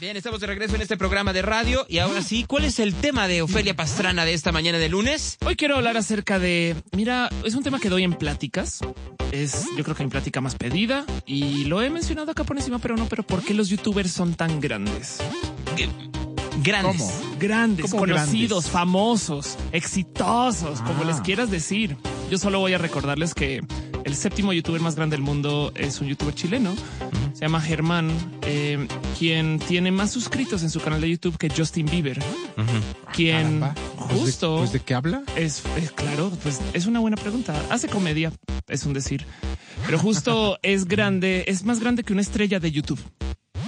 Bien, estamos de regreso en este programa de radio y ahora sí, ¿cuál es el tema de Ofelia Pastrana de esta mañana de lunes? Hoy quiero hablar acerca de, mira, es un tema que doy en pláticas. Es, yo creo que mi plática más pedida y lo he mencionado acá por encima, pero no, pero ¿por qué los youtubers son tan grandes? Grandes. ¿Cómo? Grandes, ¿Cómo conocidos, grandes? famosos, exitosos, como Ah. les quieras decir. Yo solo voy a recordarles que el séptimo youtuber más grande del mundo es un youtuber chileno. Se llama Germán, eh, quien tiene más suscritos en su canal de YouTube que Justin Bieber. Quien Caramba. Pues de- justo Pues de, qué habla? es, es claro, pues es una buena pregunta. Hace comedia, es un decir, pero justo es grande, es más grande que una estrella de YouTube,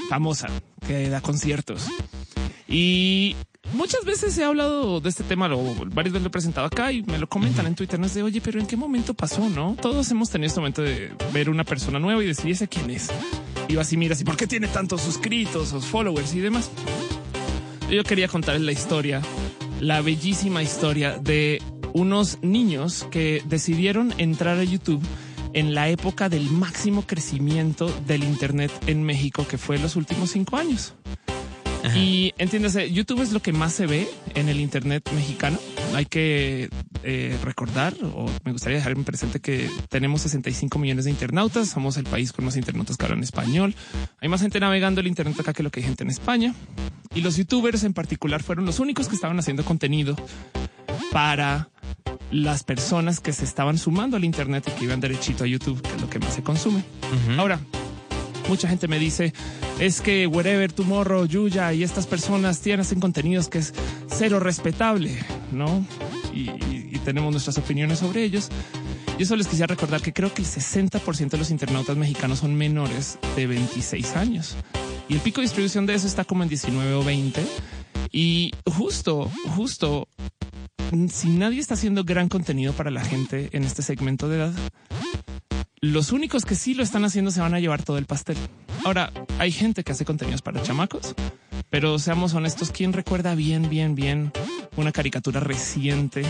famosa, que da conciertos. Y muchas veces he hablado de este tema, lo, varias veces lo he presentado acá y me lo comentan en Twitter. No es de oye, pero en qué momento pasó? No todos hemos tenido este momento de ver una persona nueva y decir, ¿y ese quién es? Y vas y miras, ¿y por qué tiene tantos suscritos o followers y demás? Yo quería contarles la historia, la bellísima historia de unos niños que decidieron entrar a YouTube en la época del máximo crecimiento del Internet en México, que fue los últimos cinco años. Y entiéndase, YouTube es lo que más se ve en el Internet mexicano. Hay que eh, recordar, o me gustaría dejar en presente que tenemos 65 millones de internautas. Somos el país con más internautas que hablan español. Hay más gente navegando el Internet acá que lo que hay gente en España. Y los youtubers en particular fueron los únicos que estaban haciendo contenido para las personas que se estaban sumando al Internet y que iban derechito a YouTube, que es lo que más se consume. Ahora, mucha gente me dice es que Wherever Tomorrow, Yuya y estas personas tienen contenidos que es cero respetable, ¿no? Y tenemos nuestras opiniones sobre ellos. Yo solo les quisiera recordar que creo que el 60% de los internautas mexicanos son menores de 26 años. Y el pico de distribución de eso está como en 19 o 20. Y justo, justo, si nadie está haciendo gran contenido para la gente en este segmento de edad, los únicos que sí lo están haciendo se van a llevar todo el pastel. Ahora, hay gente que hace contenidos para chamacos, pero seamos honestos, ¿quién recuerda bien, bien, bien una caricatura reciente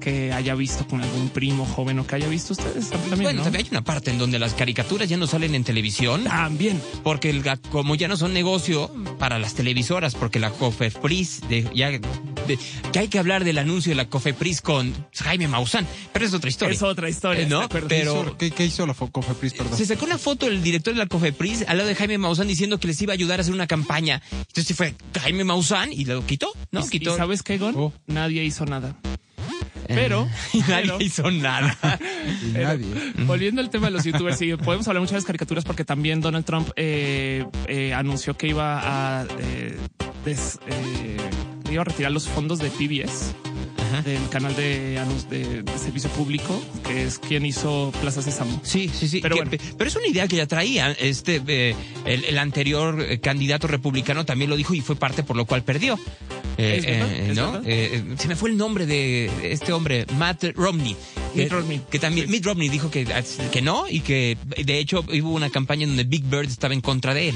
que haya visto con algún primo joven o que haya visto ustedes también? Bueno, ¿no? también hay una parte en donde las caricaturas ya no salen en televisión. También. Porque el, como ya no son negocio para las televisoras, porque la Cofepris, de, ya, de- que hay que hablar del anuncio de la Cofepris con Jaime Maussan, pero es otra historia. Es otra historia, Eh, ¿no? Pero ¿Qué, qué hizo la Cofepris? Perdón. se sacó una foto del director de la Cofepris al lado de Jaime Maussan diciendo que les iba a ayudar a hacer una campaña. Entonces fue Jaime Maussan y lo quitó, ¿no? ¿Y- Quitó. ¿Y sabes qué, Gon? Oh. Nadie hizo nada. Pero, Y nadie pero- hizo nada. Y Pero, nadie. Volviendo al tema de los youtubers, sí, podemos hablar muchas de caricaturas porque también Donald Trump eh, eh, anunció que iba a, eh, des- iba a retirar los fondos de PBS, Ajá. del canal de, anun- de- de servicio público, que es quien hizo Plaza Sésamo. Sí, sí, sí. Pero Que- bueno. pero es una idea que ya traía. Este, eh, el, el anterior eh, candidato republicano también lo dijo y fue parte por lo cual perdió. Eh, se me fue el nombre de este hombre, Matt Romney. Mitt Romney. que también Sí. Mitt Romney dijo que, que no y que de hecho hubo una campaña en donde Big Bird estaba en contra de él.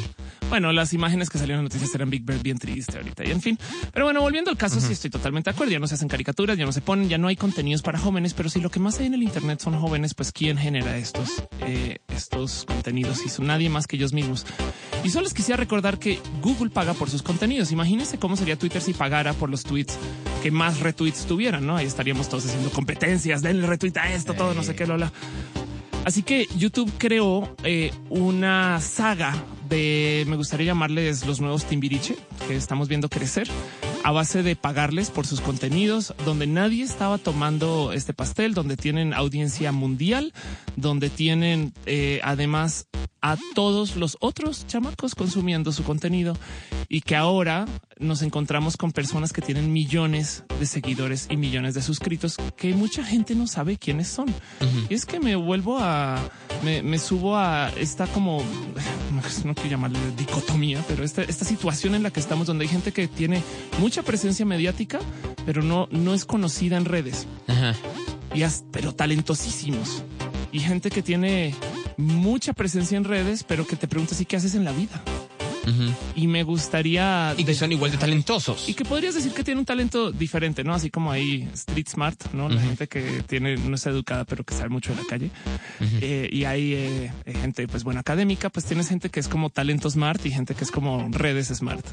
Bueno, las imágenes que salieron en noticias eran Big Bird bien triste ahorita y en fin. Pero bueno, volviendo al caso, sí estoy totalmente de acuerdo. Ya no se hacen caricaturas, ya no se ponen, ya no hay contenidos para jóvenes, pero si lo que más hay en el Internet son jóvenes, pues ¿quién genera estos, eh, estos contenidos? Y son nadie más que ellos mismos. Y solo les quisiera recordar que Google paga por sus contenidos. Imagínense cómo sería Twitter si pagara por los tweets que más retweets tuvieran, ¿no? Ahí estaríamos todos haciendo competencias, denle retweet a esto, todo, no sé qué, Lola. Así que YouTube creó eh, una saga de, me gustaría llamarles los nuevos Timbiriche, que estamos viendo crecer a base de pagarles por sus contenidos, donde nadie estaba tomando este pastel, donde tienen audiencia mundial, donde tienen eh, además a todos los otros chamacos consumiendo su contenido y que ahora nos encontramos con personas que tienen millones de seguidores y millones de suscritos que mucha gente no sabe quiénes son. Y es que me vuelvo a, me, me subo a esta como, no quiero llamarle dicotomía, pero esta, esta situación en la que estamos donde hay gente que tiene mucha presencia mediática, pero no, no es conocida en redes. Y as- pero talentosísimos. Y gente que tiene mucha presencia en redes, pero que te preguntas, ¿y qué haces en la vida? Y me gustaría... Y que son igual de talentosos. y que podrías decir que tiene un talento diferente, ¿no? Así como hay street smart, ¿no? La gente que tiene, no está educada, pero que sabe mucho de la calle. Eh, y hay eh, eh, gente, pues buena académica, pues tienes gente que es como talento smart y gente que es como redes smart.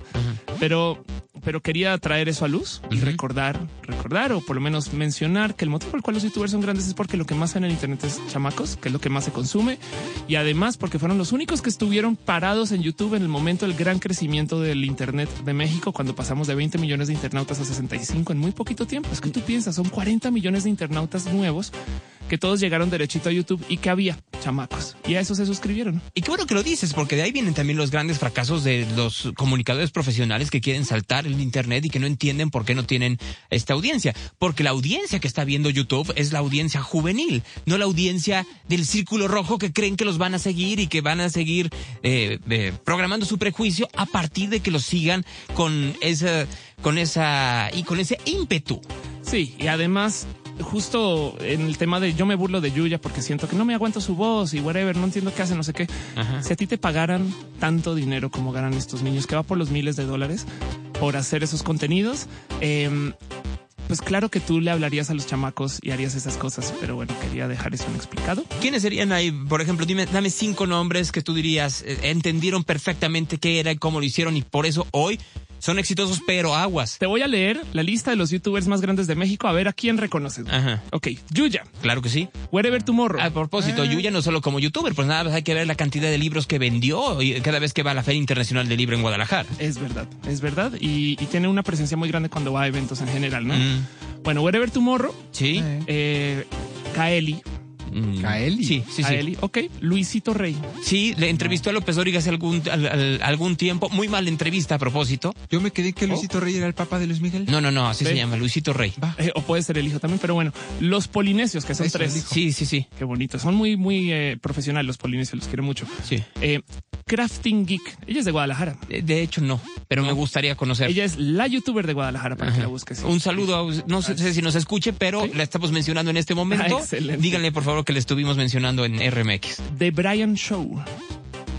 Pero, pero quería traer eso a luz y recordar, recordar o por lo menos mencionar que el motivo por el cual los youtubers son grandes es porque lo que más ven en el internet es chamacos, que es lo que más se consume y además porque fueron los únicos que estuvieron parados en YouTube en el momento del gran crecimiento del internet de México cuando pasamos de 20 millones de internautas a 65 en muy poquito tiempo. Es que tú piensas, son 40 millones de internautas nuevos que todos llegaron derechito a YouTube y que había chamacos y a eso se suscribieron. Y qué bueno que lo dices, porque de ahí vienen también los grandes fracasos de los comunicadores profesionales que quieren saltar el Internet y que no entienden por qué no tienen esta audiencia. Porque la audiencia que está viendo YouTube es la audiencia juvenil, no la audiencia del círculo rojo que creen que los van a seguir y que van a seguir eh, eh, programando su prejuicio a partir de que los sigan con esa, con esa y con ese ímpetu. Sí, y además, justo en el tema de yo me burlo de Yuya porque siento que no me aguanto su voz y whatever, no entiendo qué hace, no sé qué. Ajá. Si a ti te pagaran tanto dinero como ganan estos niños, que va por los miles de dólares por hacer esos contenidos, em, pues claro que tú le hablarías a los chamacos y harías esas cosas, pero bueno, quería dejar eso explicado. ¿Quiénes serían ahí? Por ejemplo, dime, dame cinco nombres que tú dirías, eh, entendieron perfectamente qué era y cómo lo hicieron y por eso hoy son exitosos, pero aguas. Te voy a leer la lista de los youtubers más grandes de México a ver a quién reconoces. Ajá. Ok, Yuya, Claro que sí. Wherever Tomorrow. A propósito, Yuya no solo como youtuber, pues nada más hay que ver la cantidad de libros que vendió y cada vez que va a la Feria Internacional del Libro en Guadalajara. Es verdad, es verdad. Y, y tiene una presencia muy grande cuando va a eventos en general, ¿no? Mm, Bueno, Wherever Tomorrow, sí. Eh, eh, Kaeli, Mm, Kaeli. Sí, sí, sí. Kaeli, ok, Luisito Rey. Sí, le entrevistó a López Dóriga hace algún, al- al- algún tiempo. Muy mala entrevista a propósito. Yo me quedé que Luisito Rey era el papá de Luis Miguel. No, no, no, así se llama, Luisito Rey. Va. Eh, o puede ser el hijo también, pero bueno, los polinesios, que son Eso, tres. Sí, sí, sí. Qué bonito. Son muy, muy eh, profesionales los polinesios, los quiero mucho. sí. Eh, Crafting Geek. Ella es de Guadalajara. De, de hecho, no, pero me gustaría conocer. Ella es la youtuber de Guadalajara para que la busques. Un saludo, a- no sé, sé si nos escuche, pero Sí. la estamos mencionando en este momento. Ah, excelente. Díganle, por favor, que le estuvimos mencionando en RMX. The Brian Show.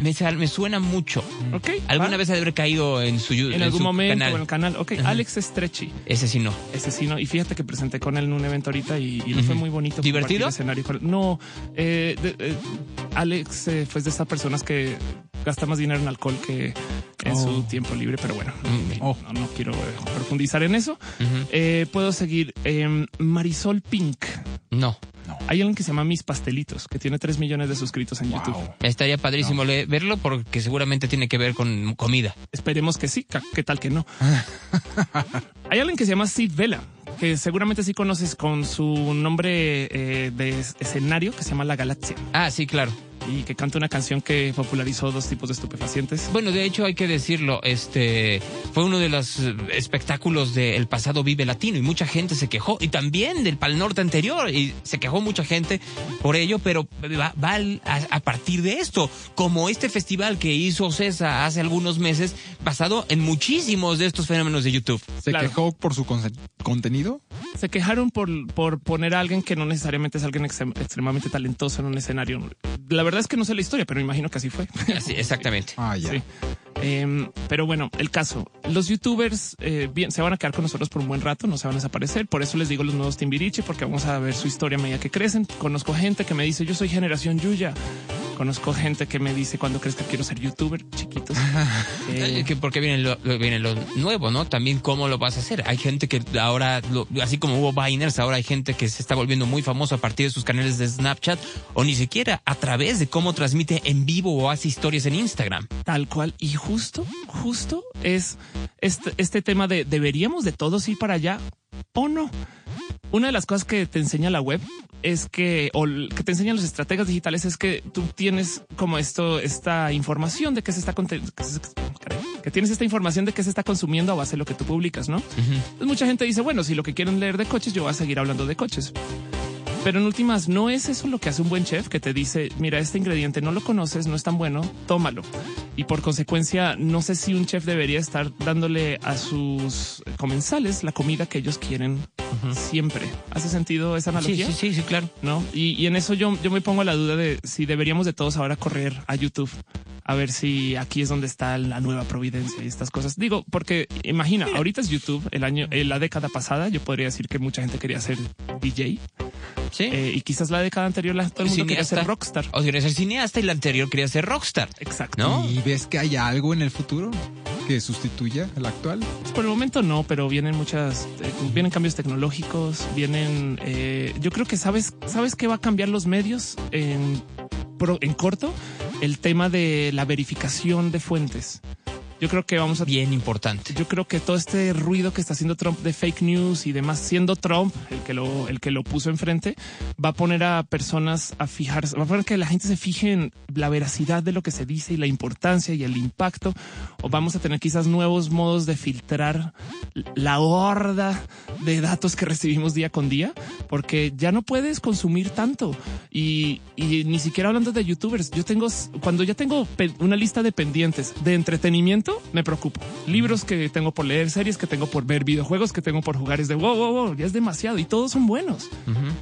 Me, suena mucho. Ok. Alguna va. vez ha de haber caído en su En algún su momento canal. en el canal. Ok. Alex Stretchy. Ese sí no. Ese sí, ¿no? Y fíjate que presenté con él en un evento ahorita y, fue muy bonito. ¿Divertido? escenario. No, eh, de- eh, Alex eh, fue de estas personas que gasta más dinero en alcohol que en Oh. su tiempo libre, pero bueno, Mm. Oh. no, no quiero profundizar en eso. Puedo seguir. em, Marisol Pink. No. Hay alguien que se llama Mis Pastelitos, que tiene 3 millones de suscritos en YouTube. Estaría padrísimo verlo porque seguramente tiene que ver con comida. Esperemos que sí. ¿Qué tal que no? Hay alguien que se llama Sid Vela, que seguramente sí conoces con su nombre eh, de es- escenario que se llama La Galaxia Ah, sí, claro. Y que canta una canción que popularizó dos tipos de estupefacientes. Bueno, de hecho hay que decirlo, este fue uno de los espectáculos del pasado Vive Latino y mucha gente se quejó y también del Pal Norte anterior y se quejó mucha gente por ello, pero va, a, a partir de esto, como este festival que hizo César hace algunos meses, basado en muchísimos de estos fenómenos de YouTube. ¿Se Claro. quejó por su contenido? Se quejaron por, por poner a alguien que no necesariamente es alguien extrem- extremadamente talentoso en un escenario. La verdad es que no sé la historia, pero me imagino que así fue. Así, exactamente. Ah, ya. Sí. Em, pero bueno, el caso, los youtubers eh, bien, se van a quedar con nosotros por un buen rato, no se van a desaparecer. Por eso les digo los nuevos Timbiriche, porque vamos a ver su historia a medida que crecen. Conozco gente que me dice, yo soy generación Yuya. Conozco gente que me dice, cuando crees que quiero ser youtuber? Chiquitos. Eh, que porque viene lo, lo- viene lo nuevo, ¿no? También cómo lo vas a hacer. Hay gente que ahora, lo- así como hubo Biners, ahora hay gente que se está volviendo muy famoso a partir de sus canales de Snapchat o ni siquiera a través de cómo transmite en vivo o hace historias en Instagram. Tal cual. Y justo, justo es este, este tema de deberíamos de todos ir para allá o no. Una de las cosas que te enseña la web es que, o que te enseñan los estrategas digitales es que tú tienes como esto, esta información de que se está que, tienes esta información de que se está consumiendo a base de lo que tú publicas, ¿no? Entonces mucha gente dice, bueno, si lo que quieren leer de coches, yo voy a seguir hablando de coches. Pero en últimas, no es eso lo que hace un buen chef que te dice, mira, este ingrediente no lo conoces, no es tan bueno, tómalo. Y por consecuencia, no sé si un chef debería estar dándole a sus comensales la comida que ellos quieren siempre. ¿Hace sentido esa analogía? sí, sí, sí, claro. ¿no? Y, y en eso yo, yo me pongo la duda de si deberíamos de todos ahora correr a YouTube a ver si aquí es donde está la nueva providencia y estas cosas. Digo, porque imagina, ahorita es YouTube, el año, en la década pasada, yo podría decir que mucha gente quería ser DJ Sí. eh, y quizás la década anterior la- todo el mundo quería ser rockstar. O quería ser cineasta y la anterior quería ser rockstar. Exacto. ¿No? ¿Y ves que hay algo en el futuro que sustituya al actual? Pues Por el momento no, pero vienen muchas, eh, vienen cambios tecnológicos, vienen, eh, yo creo que sabes, sabes que va a cambiar los medios en, pro- en corto, el tema de la verificación de fuentes. Yo creo que vamos a Bien importante. yo creo que todo este ruido que está haciendo Trump de fake news y demás, siendo Trump el que lo, el que lo puso enfrente, va a poner a personas a fijarse, va a poner que la gente se fije en la veracidad de lo que se dice y la importancia y el impacto. O vamos a tener quizás nuevos modos de filtrar la horda de datos que recibimos día con día, porque ya no puedes consumir tanto. Y, y ni siquiera hablando de youtubers, yo tengo, cuando ya tengo una lista de pendientes de entretenimiento, me preocupo. Libros que tengo por leer, series que tengo por ver, videojuegos que tengo por jugar, es de wow, wow, wow, ya es demasiado y todos son buenos.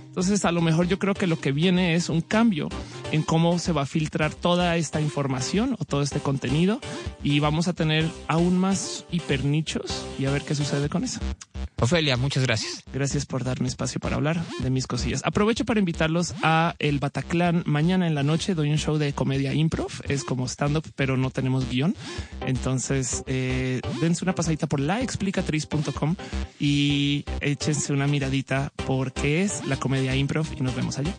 Entonces, a lo mejor yo creo que lo que viene es un cambio en cómo se va a filtrar toda esta información o todo este contenido y vamos a tener aún más hipernichos y a ver qué sucede con eso. Ofelia, muchas gracias. Gracias por darme espacio para hablar de mis cosillas. Aprovecho para invitarlos a el Bataclan mañana en la noche. Doy un show de comedia improv. Es como stand up, pero no tenemos guion. Entonces, eh, dense una pasadita por laexplicatriz.com y échense una miradita por qué es la comedia improv y nos vemos allá.